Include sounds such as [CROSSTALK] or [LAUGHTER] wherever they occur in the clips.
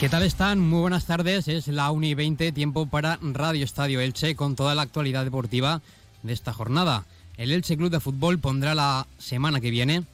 ¿Qué tal están? Muy buenas tardes. Es la 1 y 20, tiempo para Radio Estadio Elche con toda la actualidad deportiva de esta jornada. El Elche Club de Fútbol pondrá la semana que viene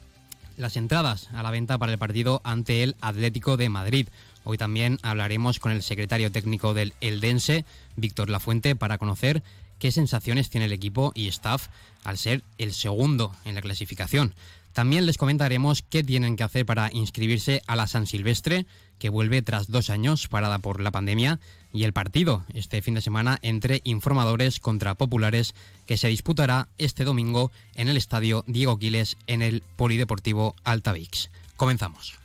las entradas a la venta para el partido ante el Atlético de Madrid. Hoy también hablaremos con el secretario técnico del Eldense, Víctor Lafuente, para conocer qué sensaciones tiene el equipo y staff al ser el segundo en la clasificación. También les comentaremos qué tienen que hacer para inscribirse a la San Silvestre, que vuelve tras dos años parada por la pandemia, y el partido este fin de semana entre informadores contra populares que se disputará este domingo en el estadio Diego Quiles en el Polideportivo Altavix. Comenzamos.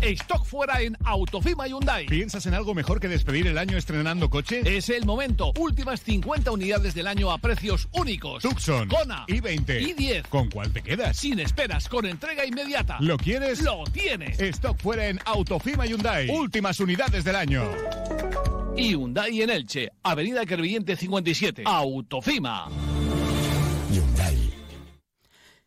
Stock fuera en Autofima Hyundai. ¿Piensas en algo mejor que despedir el año estrenando coche? Es el momento. Últimas 50 unidades del año a precios únicos. Tucson, Kona, i20, i10. ¿Con cuál te quedas? Sin esperas, con entrega inmediata. ¿Lo quieres? Lo tienes. Stock fuera en Autofima Hyundai. Últimas unidades del año. Hyundai en Elche, Avenida Crevillente 57. Autofima. Hyundai.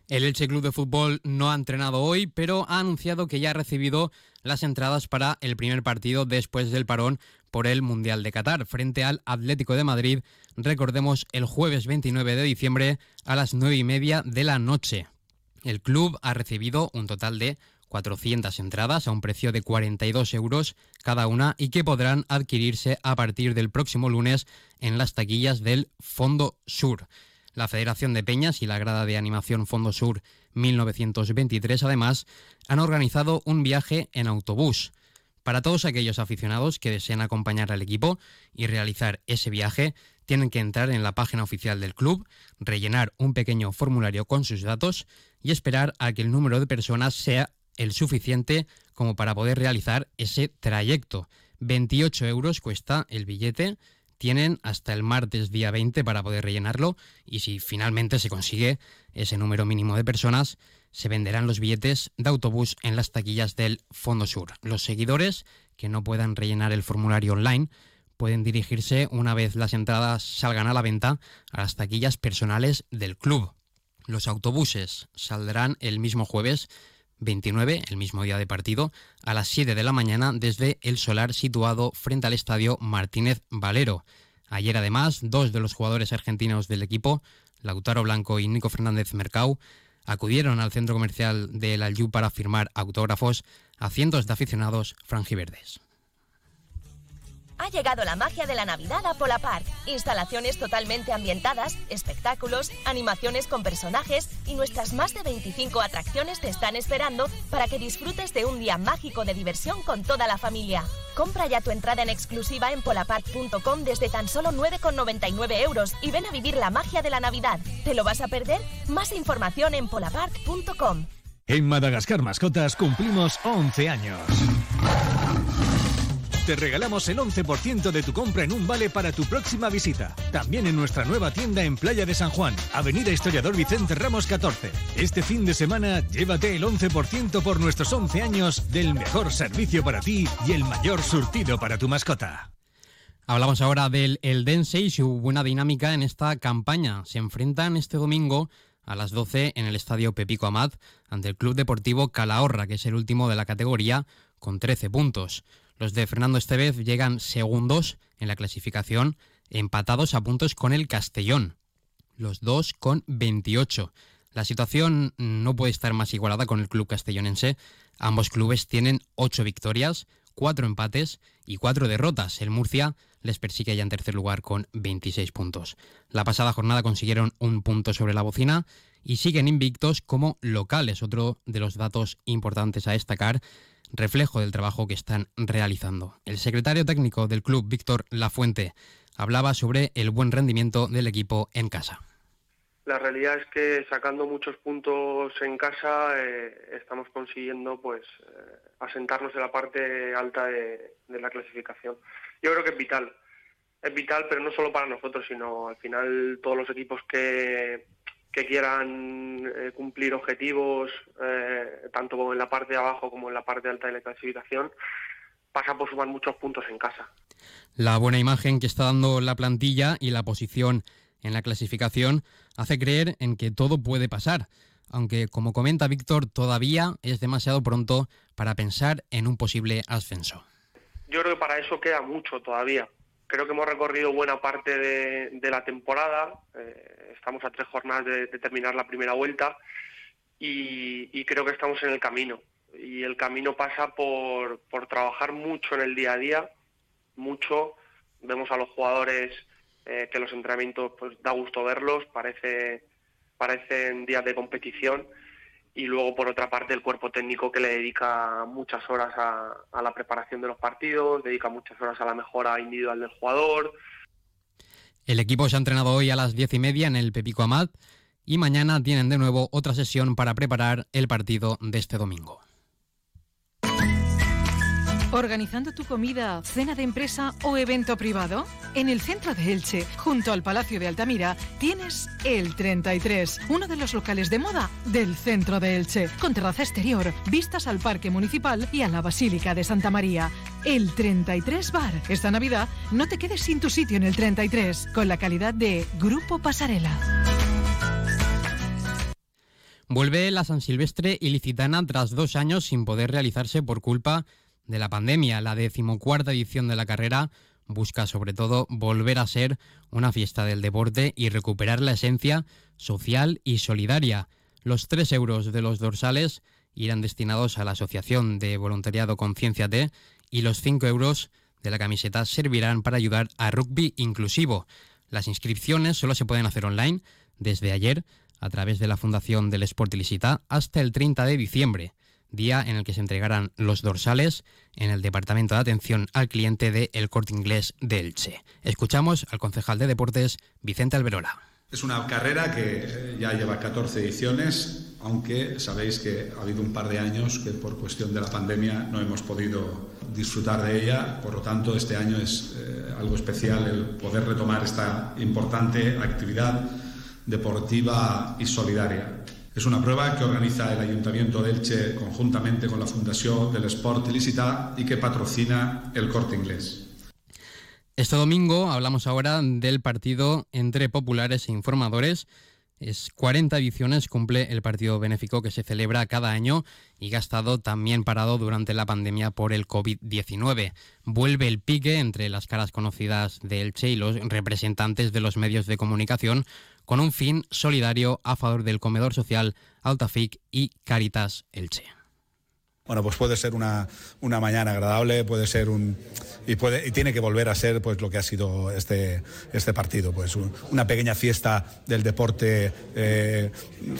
El Elche Club de Fútbol no ha entrenado hoy, pero ha anunciado que ya ha recibido las entradas para el primer partido después del parón por el Mundial de Qatar frente al Atlético de Madrid. Recordemos el jueves 29 de diciembre a las 9 y media de la noche. El club ha recibido un total de 400 entradas a un precio de 42 euros cada una y que podrán adquirirse a partir del próximo lunes en las taquillas del Fondo Sur. La Federación de Peñas y la Grada de Animación Fondo Sur 1923 además han organizado un viaje en autobús. Para todos aquellos aficionados que deseen acompañar al equipo y realizar ese viaje, tienen que entrar en la página oficial del club, rellenar un pequeño formulario con sus datos y esperar a que el número de personas sea el suficiente como para poder realizar ese trayecto. 28 euros cuesta el billete tienen hasta el martes día 20 para poder rellenarlo y si finalmente se consigue ese número mínimo de personas, se venderán los billetes de autobús en las taquillas del Fondo Sur. Los seguidores que no puedan rellenar el formulario online pueden dirigirse una vez las entradas salgan a la venta a las taquillas personales del club. Los autobuses saldrán el mismo jueves 29, el mismo día de partido, a las 7 de la mañana desde el solar situado frente al estadio Martínez Valero. Ayer además, dos de los jugadores argentinos del equipo, Lautaro Blanco y Nico Fernández Mercau, acudieron al centro comercial del Aljú para firmar autógrafos a cientos de aficionados franjiverdes. Ha llegado la magia de la Navidad a Park. Instalaciones totalmente ambientadas, espectáculos, animaciones con personajes y nuestras más de 25 atracciones te están esperando para que disfrutes de un día mágico de diversión con toda la familia. Compra ya tu entrada en exclusiva en polapark.com desde tan solo 9,99 euros y ven a vivir la magia de la Navidad. ¿Te lo vas a perder? Más información en polapark.com. En Madagascar Mascotas cumplimos 11 años. Te regalamos el 11% de tu compra en un vale para tu próxima visita. También en nuestra nueva tienda en Playa de San Juan, Avenida Historiador Vicente Ramos 14. Este fin de semana llévate el 11% por nuestros 11 años del mejor servicio para ti y el mayor surtido para tu mascota. Hablamos ahora del Eldense y su buena dinámica en esta campaña. Se enfrentan este domingo a las 12 en el estadio Pepico Amat ante el Club Deportivo Calahorra, que es el último de la categoría, con 13 puntos. Los de Fernando Estevez llegan segundos en la clasificación, empatados a puntos con el Castellón, los dos con 28. La situación no puede estar más igualada con el club castellonense. Ambos clubes tienen ocho victorias, cuatro empates y cuatro derrotas. El Murcia les persigue ya en tercer lugar con 26 puntos. La pasada jornada consiguieron un punto sobre la bocina y siguen invictos como locales. Otro de los datos importantes a destacar reflejo del trabajo que están realizando. El secretario técnico del club, Víctor Lafuente, hablaba sobre el buen rendimiento del equipo en casa. La realidad es que sacando muchos puntos en casa eh, estamos consiguiendo pues eh, asentarnos en la parte alta de, de la clasificación. Yo creo que es vital, es vital, pero no solo para nosotros, sino al final todos los equipos que, que quieran eh, cumplir objetivos, eh, tanto en la parte de abajo como en la parte alta de la clasificación, pasa por sumar muchos puntos en casa. La buena imagen que está dando la plantilla y la posición en la clasificación hace creer en que todo puede pasar, aunque como comenta Víctor, todavía es demasiado pronto para pensar en un posible ascenso yo creo que para eso queda mucho todavía. Creo que hemos recorrido buena parte de, la temporada, eh, estamos a tres jornadas de, terminar la primera vuelta y, creo que estamos en el camino. Y el camino pasa por, trabajar mucho en el día a día, mucho. Vemos a los jugadores eh, que los entrenamientos pues da gusto verlos, parece, parecen días de competición y luego por otra parte el cuerpo técnico que le dedica muchas horas a, la preparación de los partidos, dedica muchas horas a la mejora individual del jugador. El equipo se ha entrenado hoy a las diez y media en el Pepico Amat y mañana tienen de nuevo otra sesión para preparar el partido de este domingo. ¿Organizando tu comida, cena de empresa o evento privado? En el centro de Elche, junto al Palacio de Altamira, tienes el 33, uno de los locales de moda del centro de Elche, con terraza exterior, vistas al Parque Municipal y a la Basílica de Santa María. El 33 Bar. Esta Navidad no te quedes sin tu sitio en el 33, con la calidad de Grupo Pasarela. Vuelve la San Silvestre ilicitana tras dos años sin poder realizarse por culpa de la pandemia. La decimocuarta edición de la carrera busca sobre todo volver a ser una fiesta del deporte y recuperar la esencia social y solidaria. Los tres euros de los dorsales irán destinados a la Asociación de Voluntariado Conciencia T y los cinco euros de la camiseta servirán para ayudar a rugby inclusivo. Las inscripciones solo se pueden hacer online desde ayer a través de la Fundación del Sport Ilicita hasta el 30 de diciembre día en el que se entregarán los dorsales en el Departamento de Atención al Cliente de El Corte Inglés de Elche. Escuchamos al concejal de Deportes, Vicente Alberola. Es una carrera que ya lleva 14 ediciones, aunque sabéis que ha habido un par de años que por cuestión de la pandemia no hemos podido disfrutar de ella. Por lo tanto, este año es eh, algo especial el poder retomar esta importante actividad deportiva y solidaria. Es una prueba que organiza el Ayuntamiento de Elche conjuntamente con la Fundación del Sport Ilicita y que patrocina el Corte Inglés. Este domingo hablamos ahora del partido entre populares e informadores. Es 40 ediciones cumple el partido benéfico que se celebra cada año y estado también parado durante la pandemia por el COVID-19. Vuelve el pique entre las caras conocidas de Elche y los representantes de los medios de comunicación con un fin solidario a favor del comedor social Altafic y Caritas Elche. Bueno, pues puede ser una, una mañana agradable, puede ser un y puede y tiene que volver a ser pues lo que ha sido este este partido, pues una pequeña fiesta del deporte eh,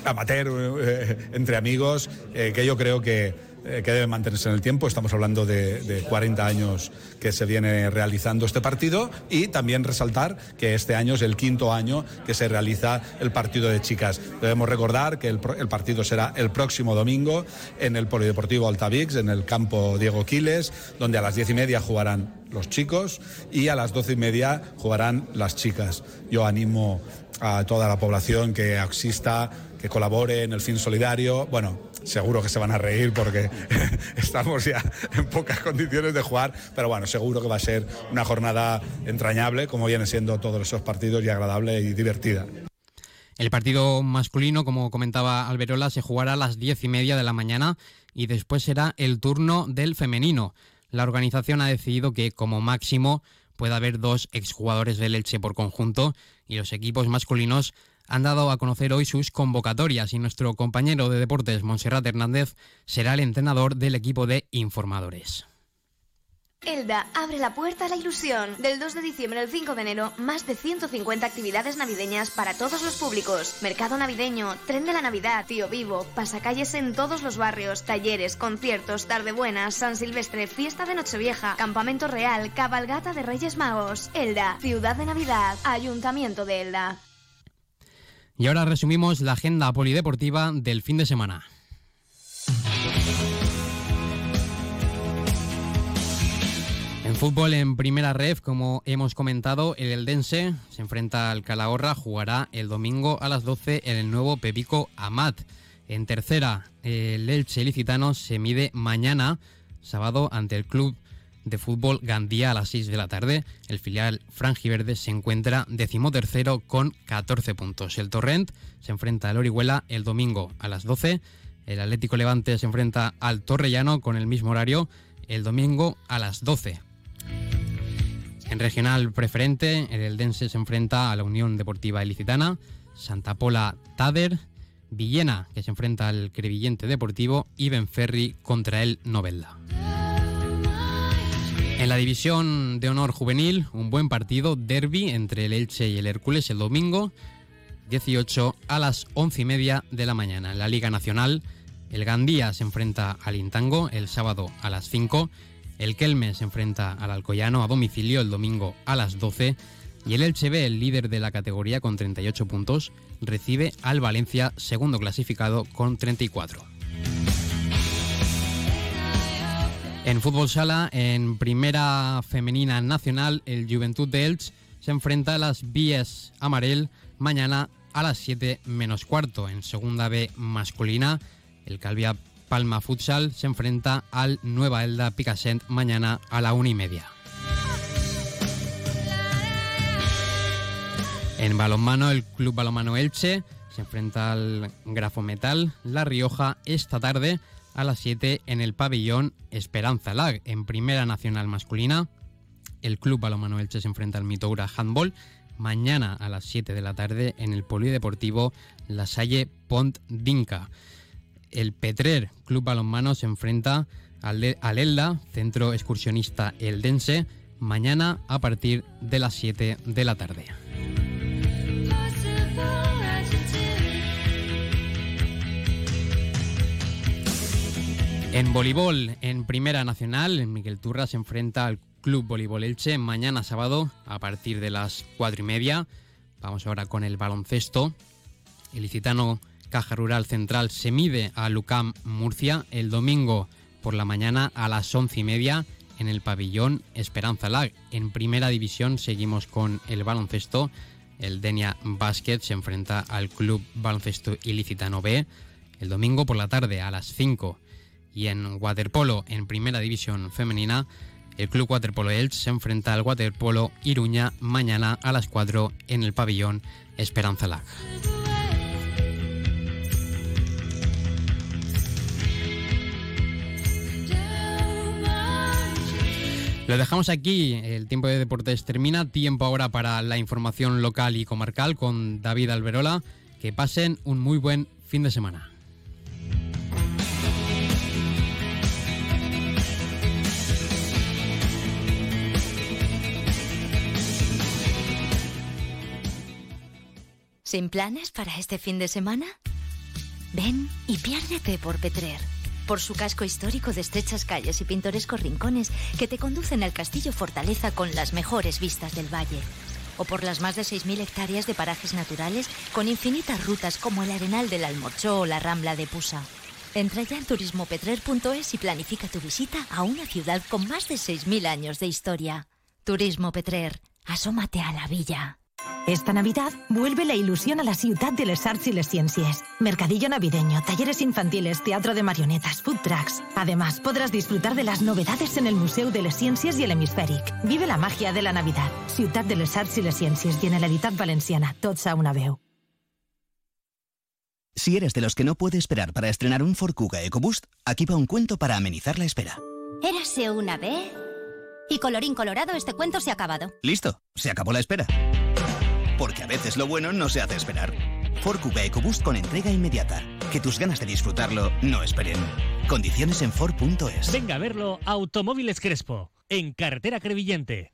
amateur eh, entre amigos eh, que yo creo que eh, que debe mantenerse en el tiempo. Estamos hablando de, 40 años que se viene realizando este partido y también resaltar que este año es el quinto año que se realiza el partido de chicas. Debemos recordar que el, partido será el próximo domingo en el Polideportivo Altavix, en el campo Diego Quiles, donde a las diez y media jugarán los chicos y a las doce y media jugarán las chicas. Yo animo a toda la población que exista, que colabore en el fin solidario. Bueno, seguro que se van a reír porque [LAUGHS] estamos ya en pocas condiciones de jugar, pero bueno, seguro que va a ser una jornada entrañable, como viene siendo todos esos partidos, y agradable y divertida. El partido masculino, como comentaba Alberola, se jugará a las diez y media de la mañana y después será el turno del femenino. La organización ha decidido que como máximo pueda haber dos exjugadores del Elche por conjunto y los equipos masculinos han dado a conocer hoy sus convocatorias y nuestro compañero de deportes, Monserrat Hernández, será el entrenador del equipo de informadores. Elda abre la puerta a la ilusión. Del 2 de diciembre al 5 de enero, más de 150 actividades navideñas para todos los públicos. Mercado navideño, tren de la Navidad, tío vivo, pasacalles en todos los barrios, talleres, conciertos, tarde buena, San Silvestre, fiesta de Nochevieja, campamento real, cabalgata de Reyes Magos. Elda, ciudad de Navidad, Ayuntamiento de Elda. Y ahora resumimos la agenda polideportiva del fin de semana. Fútbol en primera ref, como hemos comentado, el Eldense se enfrenta al Calahorra, jugará el domingo a las 12 en el nuevo Pepico Amat. En tercera, el Elche Licitano se mide mañana, sábado, ante el Club de fútbol Gandía a las 6 de la tarde. El filial Frangiverde se encuentra decimotercero con 14 puntos. El Torrent se enfrenta al Orihuela el domingo a las 12. El Atlético Levante se enfrenta al Torrellano con el mismo horario el domingo a las 12. En regional preferente, el Eldense se enfrenta a la Unión Deportiva Ilicitana, Santa Pola Tader, Villena, que se enfrenta al Crevillente Deportivo, y Benferri contra el Novelda. En la división de honor juvenil, un buen partido, derby entre el Elche y el Hércules el domingo, 18 a las 11 y media de la mañana. En la Liga Nacional, el Gandía se enfrenta al Intango el sábado a las 5, el Kelme se enfrenta al Alcoyano a domicilio el domingo a las 12 y el Elche B, el líder de la categoría con 38 puntos, recibe al Valencia, segundo clasificado con 34. En fútbol sala, en primera femenina nacional, el Juventud de Elche se enfrenta a las Bies Amarel mañana a las 7 menos cuarto. En segunda B masculina, el Calvia Palma Futsal se enfrenta al Nueva Elda Picassent mañana a la una y media. En balonmano, el Club Balonmano Elche se enfrenta al Grafo Metal La Rioja esta tarde a las 7 en el pabellón Esperanza Lag. En Primera Nacional Masculina, el Club Balonmano Elche se enfrenta al Mitoura Handball mañana a las 7 de la tarde en el Polideportivo La Salle Pont Dinca. El Petrer Club Balonmano se enfrenta al, al Elda, Centro Excursionista Eldense, mañana a partir de las 7 de la tarde. En voleibol, en Primera Nacional, Miguel Turra se enfrenta al Club Voleibol Elche mañana sábado a partir de las cuatro y media. Vamos ahora con el baloncesto. El licitano Caja Rural Central se mide a Lucam Murcia el domingo por la mañana a las once y media en el pabellón Esperanza Lag. En primera división seguimos con el baloncesto. El Denia Basket se enfrenta al Club Baloncesto Ilicitano B el domingo por la tarde a las 5 y en waterpolo en primera división femenina, el Club Waterpolo Elche se enfrenta al Waterpolo Iruña mañana a las 4 en el pabellón Esperanza Lag. Lo dejamos aquí, el tiempo de deportes termina, tiempo ahora para la información local y comarcal con David Alberola. Que pasen un muy buen fin de semana. ¿Sin planes para este fin de semana? Ven y piérdete por Petrer. Por su casco histórico de estrechas calles y pintorescos rincones que te conducen al castillo fortaleza con las mejores vistas del valle. O por las más de 6.000 hectáreas de parajes naturales con infinitas rutas como el Arenal del Almorchó o la Rambla de Pusa. Entra ya en turismopetrer.es y planifica tu visita a una ciudad con más de 6.000 años de historia. Turismo Petrer. Asómate a la villa. Esta Navidad vuelve la ilusión a la ciudad de les arts y les ciencias. Mercadillo navideño, talleres infantiles, teatro de marionetas, food trucks. Además, podrás disfrutar de las novedades en el Museo de les Ciencias y el Hemisféric. Vive la magia de la Navidad. Ciudad de les arts y les ciencias y Generalitat Valenciana. Tots a una veu. Si eres de los que no puede esperar para estrenar un Ford Kuga EcoBoost, aquí va un cuento para amenizar la espera. Érase una vez... Y colorín colorado, este cuento se ha acabado. Listo, se acabó la espera. Porque a veces lo bueno no se hace esperar. Ford Kuga EcoBoost con entrega inmediata. Que tus ganas de disfrutarlo no esperen. Condiciones en Ford.es. Venga a verlo Automóviles Crespo, en carretera Crevillente.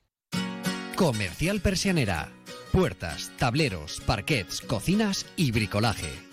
Comercial Persianera. Puertas, tableros, parquets, cocinas y bricolaje